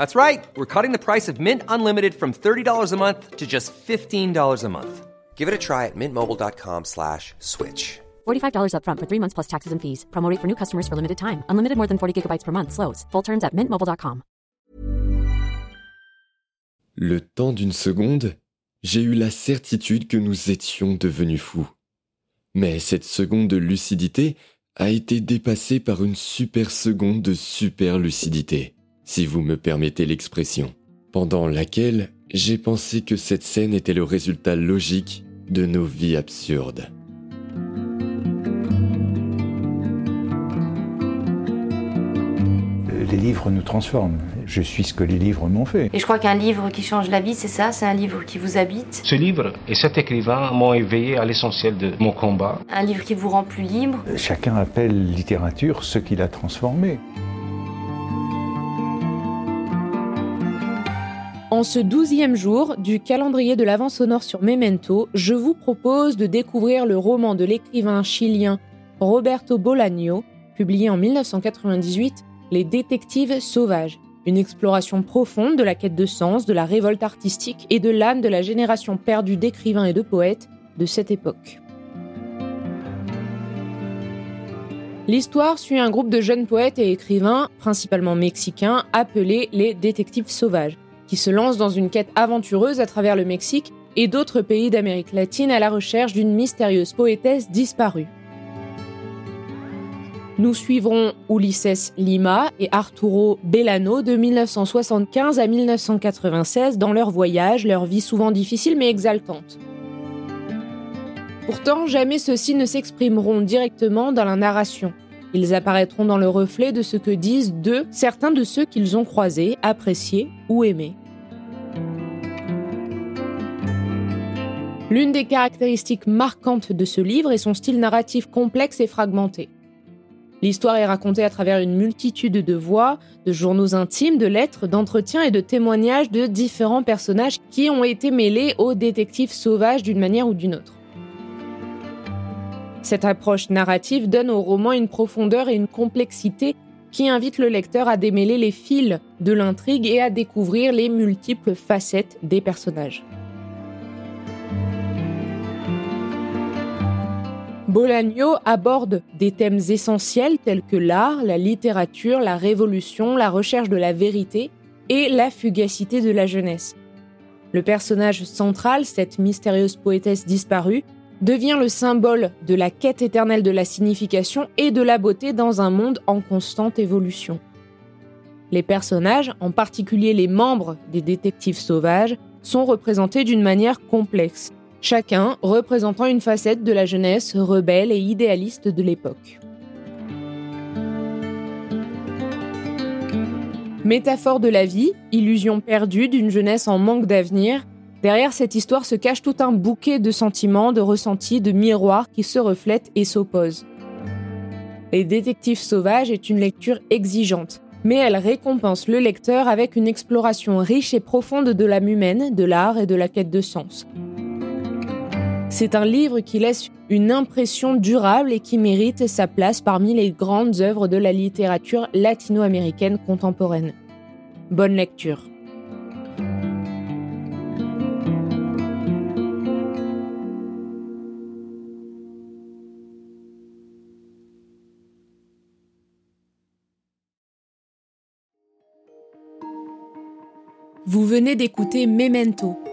That's right. We're cutting the price of Mint Unlimited from $30 a month to just $15 a month. Give it a try at mintmobile.com slash switch. $45 upfront for three months plus taxes and fees. Promo rate for new customers for limited time. Unlimited more than 40 gigabytes per month. Slows. Full terms at mintmobile.com. Le temps d'une seconde, j'ai eu la certitude que nous étions devenus fous. Mais cette seconde de lucidité a été dépassée par une super seconde de super lucidité, si vous me permettez l'expression, pendant laquelle j'ai pensé que cette scène était le résultat logique de nos vies absurdes. Les livres nous transforment. Je suis ce que les livres m'ont fait. Et je crois qu'un livre qui change la vie, c'est ça, c'est un livre qui vous habite, Ce livre et cet écrivain m'ont éveillé à l'essentiel de mon combat. un livre qui vous rend plus libre? Chacun appelle littérature ce qu'il a transformé. En ce douzième jour du calendrier de l'Avent sonore sur Memento, je vous propose de découvrir le roman de l'écrivain chilien Roberto Bolaño, publié en 1998, Les Détectives Sauvages, une exploration profonde de la quête de sens, de la révolte artistique et de l'âme de la génération perdue d'écrivains et de poètes de cette époque. L'histoire suit un groupe de jeunes poètes et écrivains, principalement mexicains, appelés les Détectives Sauvages, qui se lancent dans une quête aventureuse à travers le Mexique et d'autres pays d'Amérique latine à la recherche d'une mystérieuse poétesse disparue. Nous suivrons Ulises Lima et Arturo Bellano de 1975 à 1996 dans leur voyage, leur vie souvent difficile mais exaltante. Pourtant, jamais ceux-ci ne s'exprimeront directement dans la narration. Ils apparaîtront dans le reflet de ce que disent d'eux certains de ceux qu'ils ont croisés, appréciés ou aimés. L'une des caractéristiques marquantes de ce livre est son style narratif complexe et fragmenté. L'histoire est racontée à travers une multitude de voix, de journaux intimes, de lettres, d'entretiens et de témoignages de différents personnages qui ont été mêlés aux détectives sauvages d'une manière ou d'une autre. Cette approche narrative donne au roman une profondeur et une complexité qui invitent le lecteur à démêler les fils de l'intrigue et à découvrir les multiples facettes des personnages. Bolaño aborde des thèmes essentiels tels que l'art, la littérature, la révolution, la recherche de la vérité et la fugacité de la jeunesse. Le personnage central, cette mystérieuse poétesse disparue, devient le symbole de la quête éternelle de la signification et de la beauté dans un monde en constante évolution. Les personnages, en particulier les membres des détectives sauvages, sont représentés d'une manière complexe, chacun représentant une facette de la jeunesse rebelle et idéaliste de l'époque. Métaphore de la vie, illusion perdue d'une jeunesse en manque d'avenir, derrière cette histoire se cache tout un bouquet de sentiments, de ressentis, de miroirs qui se reflètent et s'opposent. Les détectives sauvages est une lecture exigeante, mais elle récompense le lecteur avec une exploration riche et profonde de l'âme humaine, de l'art et de la quête de sens. C'est un livre qui laisse une impression durable et qui mérite sa place parmi les grandes œuvres de la littérature latino-américaine contemporaine. Bonne lecture. Vous venez d'écouter Memento,